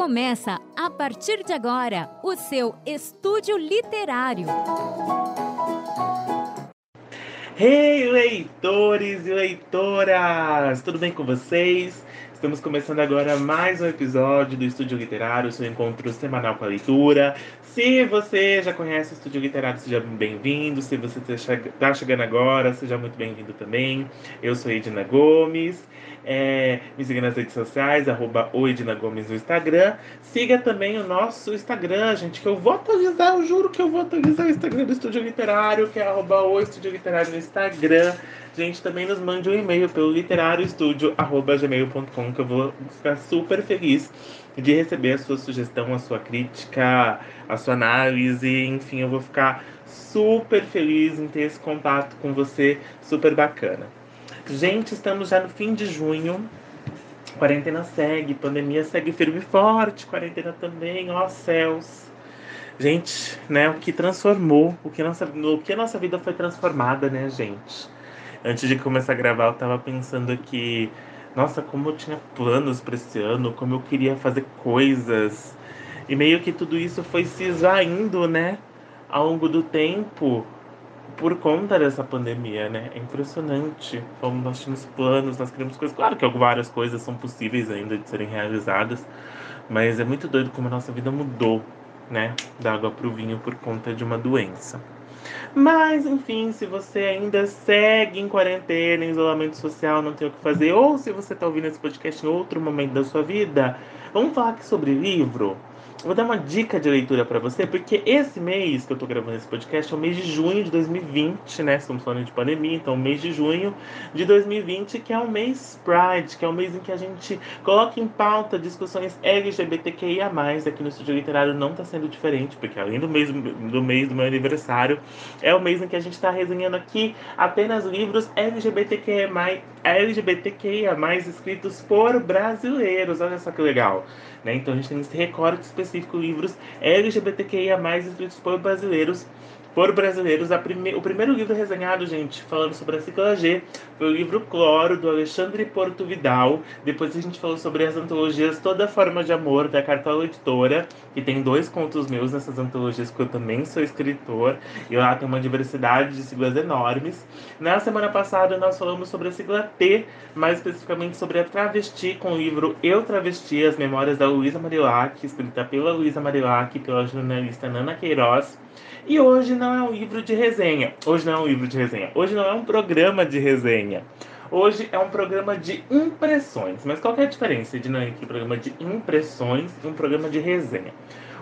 Começa a partir de agora o seu estúdio literário. Hey, leitores e leitoras! Tudo bem com vocês? Estamos começando agora mais um episódio do Estúdio Literário, seu encontro semanal com a leitura. Se você já conhece o Estúdio Literário, seja bem-vindo. Se você está chegando agora, seja muito bem-vindo também. Eu sou Edna Gomes. É, me siga nas redes sociais, arroba Gomes no Instagram. Siga também o nosso Instagram, gente, que eu vou atualizar, eu juro que eu vou atualizar o Instagram do Estúdio Literário, que é arroba Estúdio Literário no Instagram. Gente, também nos mande um e-mail pelo literarioestudio.gmail.com que eu vou ficar super feliz de receber a sua sugestão, a sua crítica, a sua análise, enfim, eu vou ficar super feliz em ter esse contato com você, super bacana. Gente, estamos já no fim de junho. Quarentena segue, pandemia segue firme e forte, quarentena também, ó céus. Gente, né, o que transformou, o que, nossa, o que a nossa vida foi transformada, né, gente? Antes de começar a gravar, eu tava pensando que, nossa, como eu tinha planos para esse ano, como eu queria fazer coisas. E meio que tudo isso foi se esvaindo, né, ao longo do tempo por conta dessa pandemia, né? É impressionante como nós tínhamos planos, nós queremos coisas. Claro que várias coisas são possíveis ainda de serem realizadas, mas é muito doido como a nossa vida mudou, né? Da água para o vinho por conta de uma doença. Mas, enfim, se você ainda segue em quarentena, em isolamento social, não tem o que fazer, ou se você está ouvindo esse podcast em outro momento da sua vida, vamos falar aqui sobre livro? Vou dar uma dica de leitura para você, porque esse mês que eu tô gravando esse podcast é o mês de junho de 2020, né? Estamos falando de pandemia, então mês de junho de 2020, que é o mês Pride, que é o mês em que a gente coloca em pauta discussões LGBTQIA+. Aqui no Estúdio Literário não tá sendo diferente, porque além do mês do, mês do meu aniversário, é o mês em que a gente está resenhando aqui apenas livros LGBTQIA+, LGBTQIA+, escritos por brasileiros. Olha só que legal. Né? Então a gente tem esse recorte específico, livros LGBTQIA+, escritos por brasileiros, por brasileiros. Prime... O primeiro livro resenhado, gente, falando sobre a sigla G, foi o livro Cloro, do Alexandre Porto Vidal. Depois a gente falou sobre as antologias Toda Forma de Amor, da Cartola Editora, que tem dois contos meus nessas antologias, que eu também sou escritor, e lá tem uma diversidade de siglas enormes. Na semana passada nós falamos sobre a sigla T, mais especificamente sobre a travesti, com o livro Eu Travesti, as memórias da Luísa Marilac, escrita pela Luísa Marilac e pela jornalista Nana Queiroz. E hoje não é um livro de resenha. Hoje não é um livro de resenha. Hoje não é um programa de resenha. Hoje é um programa de impressões. Mas qual é a diferença de não um programa de impressões e um programa de resenha?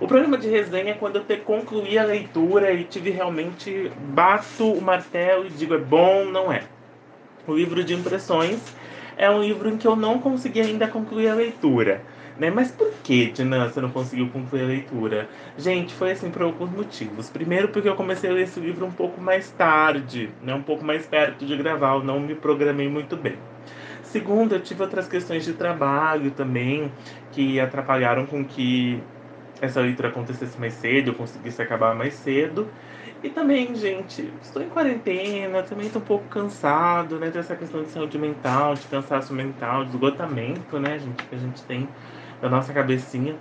O programa de resenha é quando eu concluí a leitura e tive realmente bato o martelo e digo é bom, não é. O livro de impressões é um livro em que eu não consegui ainda concluir a leitura. Né? Mas por que, Dinan, você não conseguiu concluir a leitura? Gente, foi assim por alguns motivos. Primeiro, porque eu comecei a ler esse livro um pouco mais tarde, né? um pouco mais perto de gravar, eu não me programei muito bem. Segundo, eu tive outras questões de trabalho também que atrapalharam com que essa leitura acontecesse mais cedo, eu conseguisse acabar mais cedo. E também, gente, estou em quarentena, também estou um pouco cansado, né? Dessa questão de saúde mental, de cansaço mental, de esgotamento, né, gente, que a gente tem da nossa cabecinha.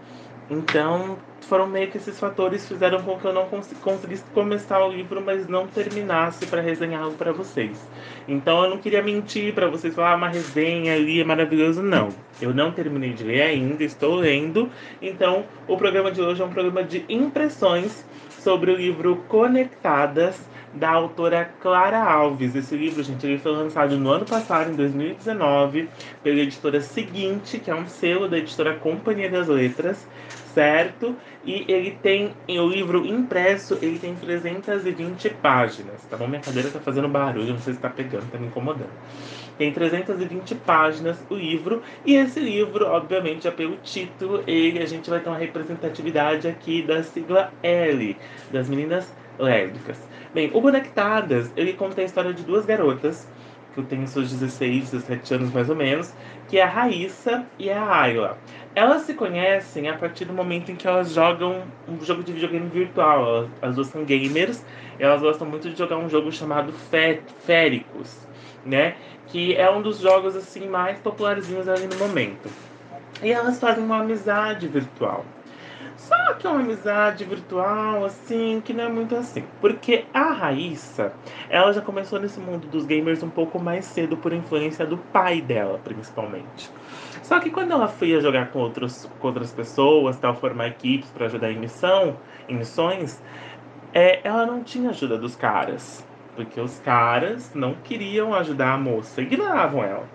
Então, foram meio que esses fatores fizeram com que eu não cons conseguisse começar o livro, mas não terminasse para resenhá-lo para vocês. Então, eu não queria mentir para vocês falar ah, uma resenha ali é maravilhoso, não. Eu não terminei de ler ainda, estou lendo. Então, o programa de hoje é um programa de impressões sobre o livro Conectadas da autora Clara Alves. Esse livro, gente, ele foi lançado no ano passado, em 2019, pela editora Seguinte, que é um selo da editora Companhia das Letras, certo? E ele tem, o livro impresso, ele tem 320 páginas, tá bom? Minha cadeira tá fazendo barulho, não sei se tá pegando, tá me incomodando. Tem 320 páginas o livro, e esse livro, obviamente, já pelo título, ele, a gente vai ter uma representatividade aqui da sigla L, das meninas lésbicas. Bem, o Conectadas, ele conta a história de duas garotas, que têm seus 16, 17 anos mais ou menos, que é a Raíssa e a Ayla. Elas se conhecem a partir do momento em que elas jogam um jogo de videogame virtual. As duas são gamers, e elas gostam muito de jogar um jogo chamado Féricos, né? Que é um dos jogos assim mais popularzinhos ali no momento. E elas fazem uma amizade virtual. Só que é uma amizade virtual, assim, que não é muito assim. Porque a Raíssa, ela já começou nesse mundo dos gamers um pouco mais cedo por influência do pai dela, principalmente. Só que quando ela foi jogar com, outros, com outras pessoas, tal, formar equipes para ajudar em missão, em missões, é, ela não tinha ajuda dos caras. Porque os caras não queriam ajudar a moça, ignoravam ela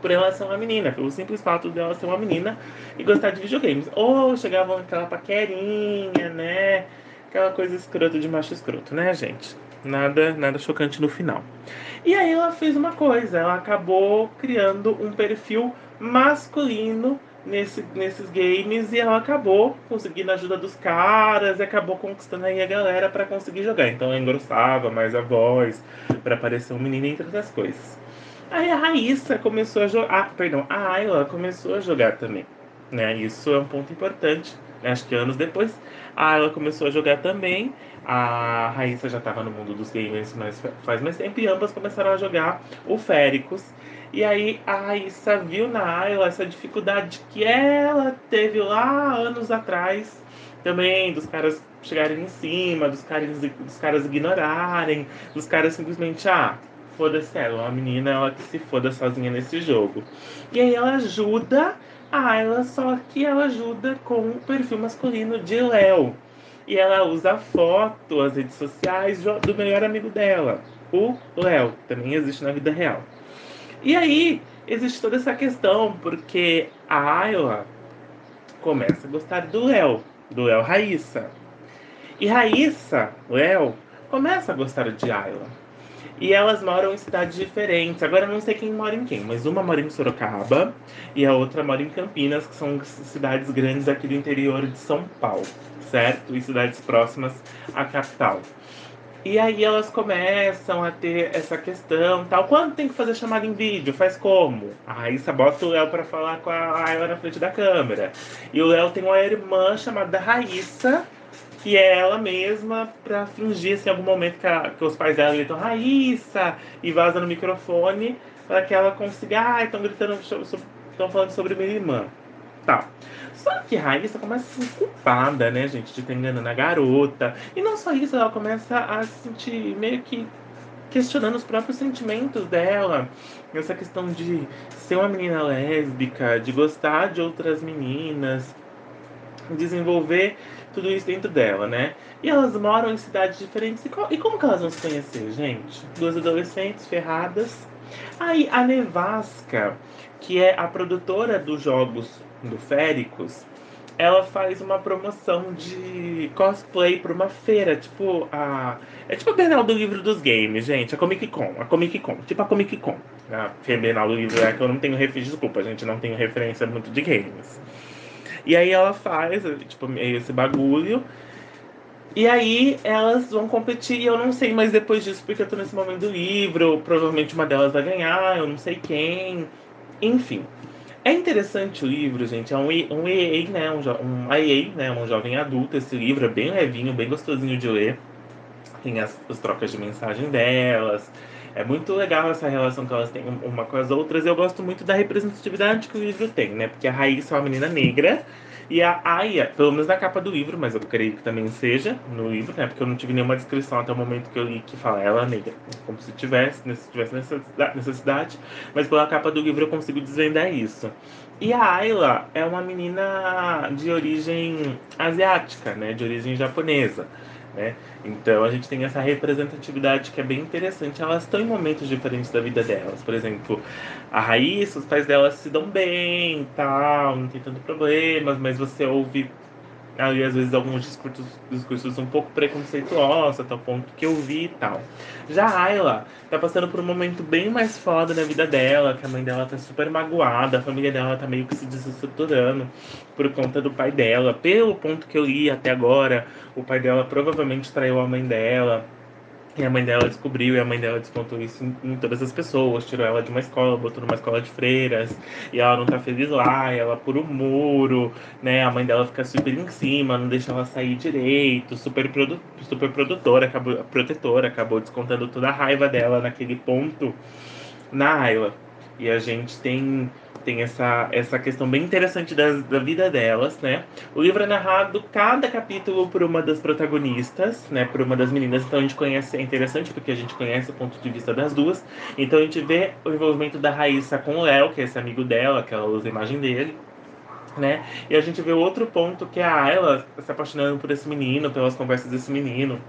por ela ser uma menina, pelo simples fato dela ser uma menina e gostar de videogames. Ou chegavam aquela paquerinha, né? Aquela coisa escrota de macho escroto, né, gente? Nada, nada chocante no final. E aí ela fez uma coisa, ela acabou criando um perfil masculino nesse, nesses games e ela acabou conseguindo a ajuda dos caras e acabou conquistando aí a galera para conseguir jogar. Então ela engrossava mais a voz para parecer um menino entre outras coisas. Aí a Raíssa começou a jogar. Ah, perdão, a Ayla começou a jogar também. Né? Isso é um ponto importante. Né? Acho que anos depois, a Ayla começou a jogar também. A Raíssa já estava no mundo dos games mas faz mais tempo. E ambas começaram a jogar o Féricos. E aí a Raíssa viu na Ayla essa dificuldade que ela teve lá anos atrás. Também dos caras chegarem em cima, dos caras, dos caras ignorarem, dos caras simplesmente, ah, foda-se ela, uma menina, ela que se foda sozinha nesse jogo. E aí ela ajuda a Ayla, só que ela ajuda com o perfil masculino de Léo. E ela usa a foto, as redes sociais do melhor amigo dela, o Léo, também existe na vida real. E aí existe toda essa questão, porque a Ayla começa a gostar do Léo, do Léo Raíssa. E Raíssa, Léo, começa a gostar de Ayla. E elas moram em cidades diferentes. Agora eu não sei quem mora em quem, mas uma mora em Sorocaba e a outra mora em Campinas, que são cidades grandes aqui do interior de São Paulo, certo? E cidades próximas à capital. E aí elas começam a ter essa questão, tal. Quando tem que fazer chamada em vídeo? Faz como? A Raíssa bota o Léo para falar com a Ayla na frente da câmera. E o Léo tem uma irmã chamada Raíssa, que é ela mesma para fingir assim, em algum momento que, a, que os pais dela gritam Raíssa e vaza no microfone para que ela consiga, ah, estão gritando, estão falando sobre minha irmã. Tá. Só que Raíssa começa a se sentir culpada, né, gente, de estar enganando a garota. E não só isso, ela começa a se sentir meio que questionando os próprios sentimentos dela. Essa questão de ser uma menina lésbica, de gostar de outras meninas, desenvolver tudo isso dentro dela, né? E elas moram em cidades diferentes. E, e como que elas vão se conhecer, gente? Duas adolescentes ferradas. Aí a Nevasca, que é a produtora dos jogos do Féricos, ela faz uma promoção de cosplay para uma feira, tipo a. É tipo a Bienal do Livro dos Games, gente. A Comic Con. A Comic Con. Tipo a Comic Con. A Bienal do Livro é que eu não tenho referência. Desculpa, gente, não tenho referência muito de games. E aí ela faz, tipo, esse bagulho. E aí elas vão competir, e eu não sei mais depois disso, porque eu tô nesse momento do livro, provavelmente uma delas vai ganhar, eu não sei quem. Enfim. É interessante o livro, gente. É um, um EA, né? Um, um IA, né? Um jovem adulto. Esse livro é bem levinho, bem gostosinho de ler. Tem as, as trocas de mensagem delas. É muito legal essa relação que elas têm uma com as outras. Eu gosto muito da representatividade que o livro tem, né? Porque a Raíssa é uma menina negra e a Aya, pelo menos na capa do livro, mas eu creio que também seja no livro, né? Porque eu não tive nenhuma descrição até o momento que eu li que fala ela é negra. Como se tivesse, se tivesse necessidade. Mas pela capa do livro eu consigo desvendar isso. E a Ayla é uma menina de origem asiática, né? De origem japonesa. Né? Então a gente tem essa representatividade que é bem interessante. Elas estão em momentos diferentes da vida delas. Por exemplo, a Raíssa, os pais delas se dão bem, tal, não tem tanto problemas, mas você ouve ali às vezes alguns discursos, discursos um pouco preconceituosos, até o ponto que eu vi e tal. Já a Ayla tá passando por um momento bem mais foda na vida dela, que a mãe dela tá super magoada, a família dela tá meio que se desestruturando por conta do pai dela. Pelo ponto que eu li até agora, o pai dela provavelmente traiu a mãe dela e a mãe dela descobriu, e a mãe dela descontou isso em, todas as pessoas, tirou ela de uma escola, botou numa escola de freiras, e ela não tá feliz lá, ela por o muro, né? A mãe dela fica super em cima, não deixa ela sair direito, super, produ super produtora, acabou, protetora, acabou descontando toda a raiva dela naquele ponto na Ayla. E a gente tem tem essa, essa questão bem interessante da, da vida delas, né? O livro é narrado cada capítulo por uma das protagonistas, né? Por uma das meninas. Então a gente conhece, é interessante porque a gente conhece o ponto de vista das duas. Então a gente vê o envolvimento da Raíssa com o Léo, que é esse amigo dela, que ela usa a imagem dele. Né? E a gente vê outro ponto que é a Ayla se apaixonando por esse menino, pelas conversas desse menino,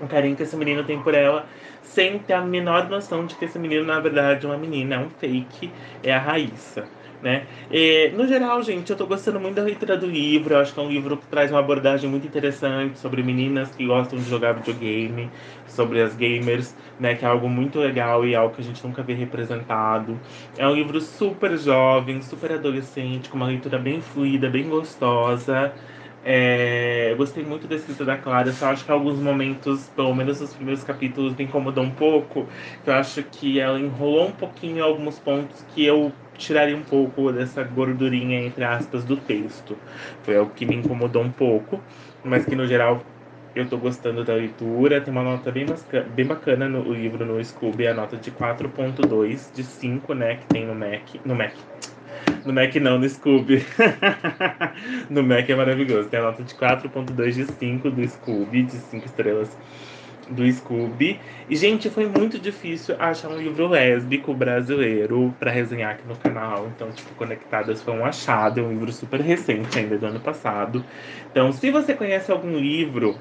o carinho que esse menino tem por ela, sem ter a menor noção de que esse menino, na verdade, é uma menina, é um fake, é a Raíssa. Né? E, no geral, gente, eu tô gostando muito da leitura do livro. Eu acho que é um livro que traz uma abordagem muito interessante sobre meninas que gostam de jogar videogame, sobre as gamers, né? Que é algo muito legal e algo que a gente nunca vê representado. É um livro super jovem, super adolescente, com uma leitura bem fluida, bem gostosa. É, eu gostei muito da escrita da Clara, só acho que alguns momentos, pelo menos nos primeiros capítulos, me incomodou um pouco. Eu acho que ela enrolou um pouquinho alguns pontos que eu tiraria um pouco dessa gordurinha, entre aspas, do texto. Foi algo que me incomodou um pouco, mas que no geral eu tô gostando da leitura. Tem uma nota bem, bem bacana no livro no Scooby, a nota de 4.2 de 5, né, que tem no Mac. No Mac no Mac não, no Scooby. no Mac é maravilhoso. Tem a nota de 4.2 de 5 do Scooby, de 5 estrelas do Scooby. E, gente, foi muito difícil achar um livro lésbico brasileiro para resenhar aqui no canal. Então, tipo, Conectadas foi um achado. É um livro super recente ainda do ano passado. Então, se você conhece algum livro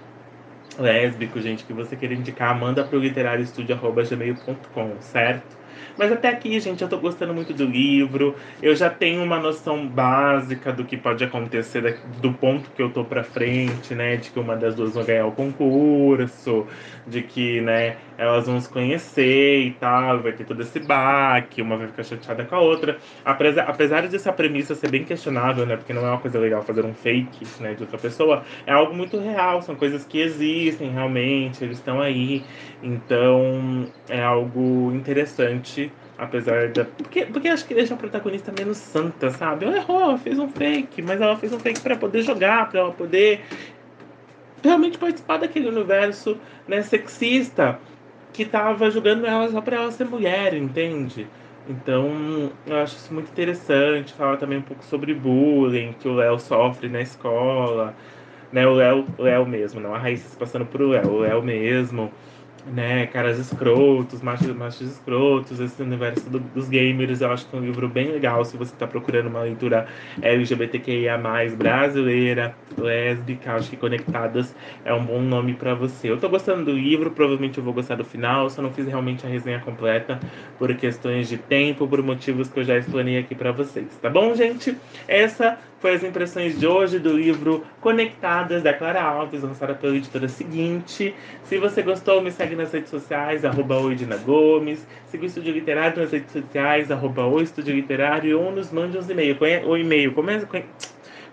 lésbico, gente, que você queira indicar, manda pro literariostudio.gmail.com, certo? Mas até aqui, gente, eu tô gostando muito do livro. Eu já tenho uma noção básica do que pode acontecer do ponto que eu tô pra frente, né? De que uma das duas vai ganhar o concurso, de que, né, elas vão se conhecer e tal, vai ter todo esse baque, uma vai ficar chateada com a outra. Apesar, apesar dessa premissa ser bem questionável, né? Porque não é uma coisa legal fazer um fake, né, de outra pessoa, é algo muito real, são coisas que existem realmente, eles estão aí. Então, é algo interessante Apesar da. Porque, porque acho que deixa a protagonista menos santa, sabe? Ela errou, ela fez um fake, mas ela fez um fake para poder jogar, para ela poder realmente participar daquele universo né, sexista que tava jogando ela só pra ela ser mulher, entende? Então, eu acho isso muito interessante. Fala também um pouco sobre bullying que o Léo sofre na escola. Né, o Léo, Léo mesmo, não a Raíssa se passando por Léo, o Léo mesmo né, caras escrotos, machos, machos escrotos, esse universo do, dos gamers, eu acho que é um livro bem legal se você está procurando uma leitura LGBTQIA+, brasileira, lésbica, acho que Conectadas é um bom nome para você. Eu tô gostando do livro, provavelmente eu vou gostar do final, só não fiz realmente a resenha completa por questões de tempo, por motivos que eu já explanei aqui para vocês, tá bom, gente? Essa foi as impressões de hoje do livro Conectadas, da Clara Alves, lançada pela editora seguinte. Se você gostou, me segue nas redes sociais, arroba Gomes. Siga o Estúdio Literário nas redes sociais, arroba o Estúdio Literário, ou nos mande uns e-mails. O e-mail, começa...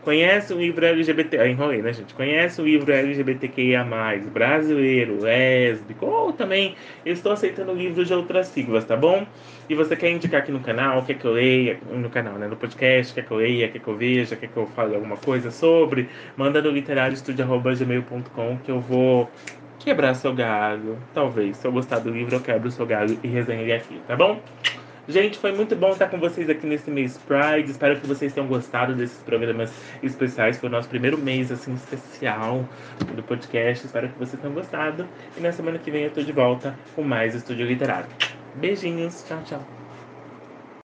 Conhece o livro LGBT. Ah, enrolei, né, gente? Conhece o livro LGBTQIA, brasileiro, lésbico, ou também eu estou aceitando livros de outras siglas, tá bom? E você quer indicar aqui no canal, quer que eu leia, no canal, né? No podcast, quer que eu leia, quer que eu veja, quer que eu fale alguma coisa sobre, manda no literarioestudio.gmail.com que eu vou quebrar seu galho. Talvez, se eu gostar do livro, eu quebro seu galho e resenho ele aqui, tá bom? Gente, foi muito bom estar com vocês aqui nesse mês Pride. Espero que vocês tenham gostado desses programas especiais. Foi o nosso primeiro mês, assim, especial do podcast. Espero que vocês tenham gostado. E na semana que vem eu tô de volta com mais Estúdio Literário. Beijinhos. Tchau, tchau.